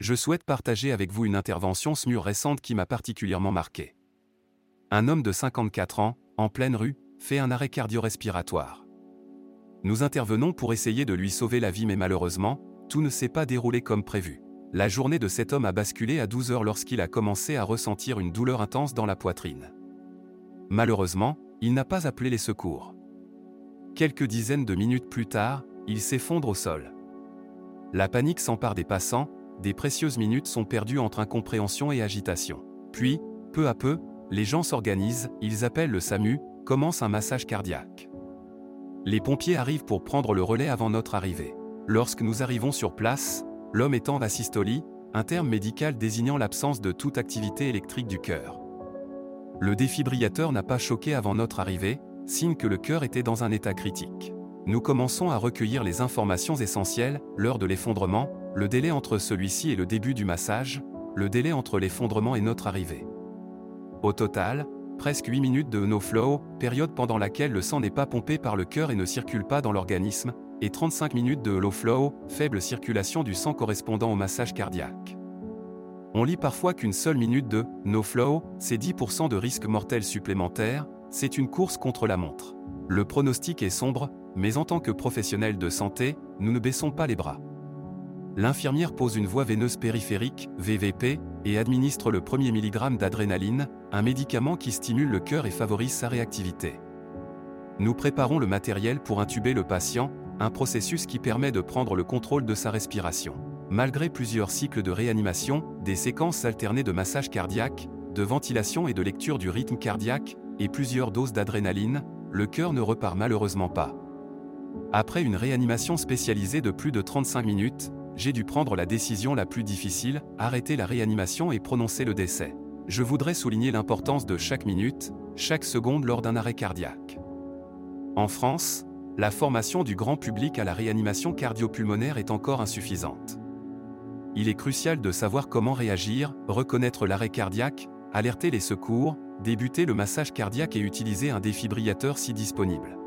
je souhaite partager avec vous une intervention SMUR récente qui m'a particulièrement marqué. Un homme de 54 ans, en pleine rue, fait un arrêt cardio-respiratoire. Nous intervenons pour essayer de lui sauver la vie mais malheureusement, tout ne s'est pas déroulé comme prévu. La journée de cet homme a basculé à 12 heures lorsqu'il a commencé à ressentir une douleur intense dans la poitrine. Malheureusement, il n'a pas appelé les secours. Quelques dizaines de minutes plus tard, il s'effondre au sol. La panique s'empare des passants, des précieuses minutes sont perdues entre incompréhension et agitation. Puis, peu à peu, les gens s'organisent, ils appellent le SAMU, commence un massage cardiaque. Les pompiers arrivent pour prendre le relais avant notre arrivée. Lorsque nous arrivons sur place, l'homme est en asystolie, un terme médical désignant l'absence de toute activité électrique du cœur. Le défibrillateur n'a pas choqué avant notre arrivée, signe que le cœur était dans un état critique. Nous commençons à recueillir les informations essentielles, l'heure de l'effondrement, le délai entre celui-ci et le début du massage, le délai entre l'effondrement et notre arrivée. Au total, presque 8 minutes de no-flow, période pendant laquelle le sang n'est pas pompé par le cœur et ne circule pas dans l'organisme, et 35 minutes de low flow, faible circulation du sang correspondant au massage cardiaque. On lit parfois qu'une seule minute de no flow, c'est 10% de risque mortel supplémentaire, c'est une course contre la montre. Le pronostic est sombre, mais en tant que professionnel de santé, nous ne baissons pas les bras. L'infirmière pose une voie veineuse périphérique, VVP, et administre le premier milligramme d'adrénaline, un médicament qui stimule le cœur et favorise sa réactivité. Nous préparons le matériel pour intuber le patient, un processus qui permet de prendre le contrôle de sa respiration. Malgré plusieurs cycles de réanimation, des séquences alternées de massage cardiaque, de ventilation et de lecture du rythme cardiaque, et plusieurs doses d'adrénaline, le cœur ne repart malheureusement pas. Après une réanimation spécialisée de plus de 35 minutes, j'ai dû prendre la décision la plus difficile, arrêter la réanimation et prononcer le décès. Je voudrais souligner l'importance de chaque minute, chaque seconde lors d'un arrêt cardiaque. En France, la formation du grand public à la réanimation cardio-pulmonaire est encore insuffisante. Il est crucial de savoir comment réagir, reconnaître l'arrêt cardiaque, alerter les secours, débuter le massage cardiaque et utiliser un défibrillateur si disponible.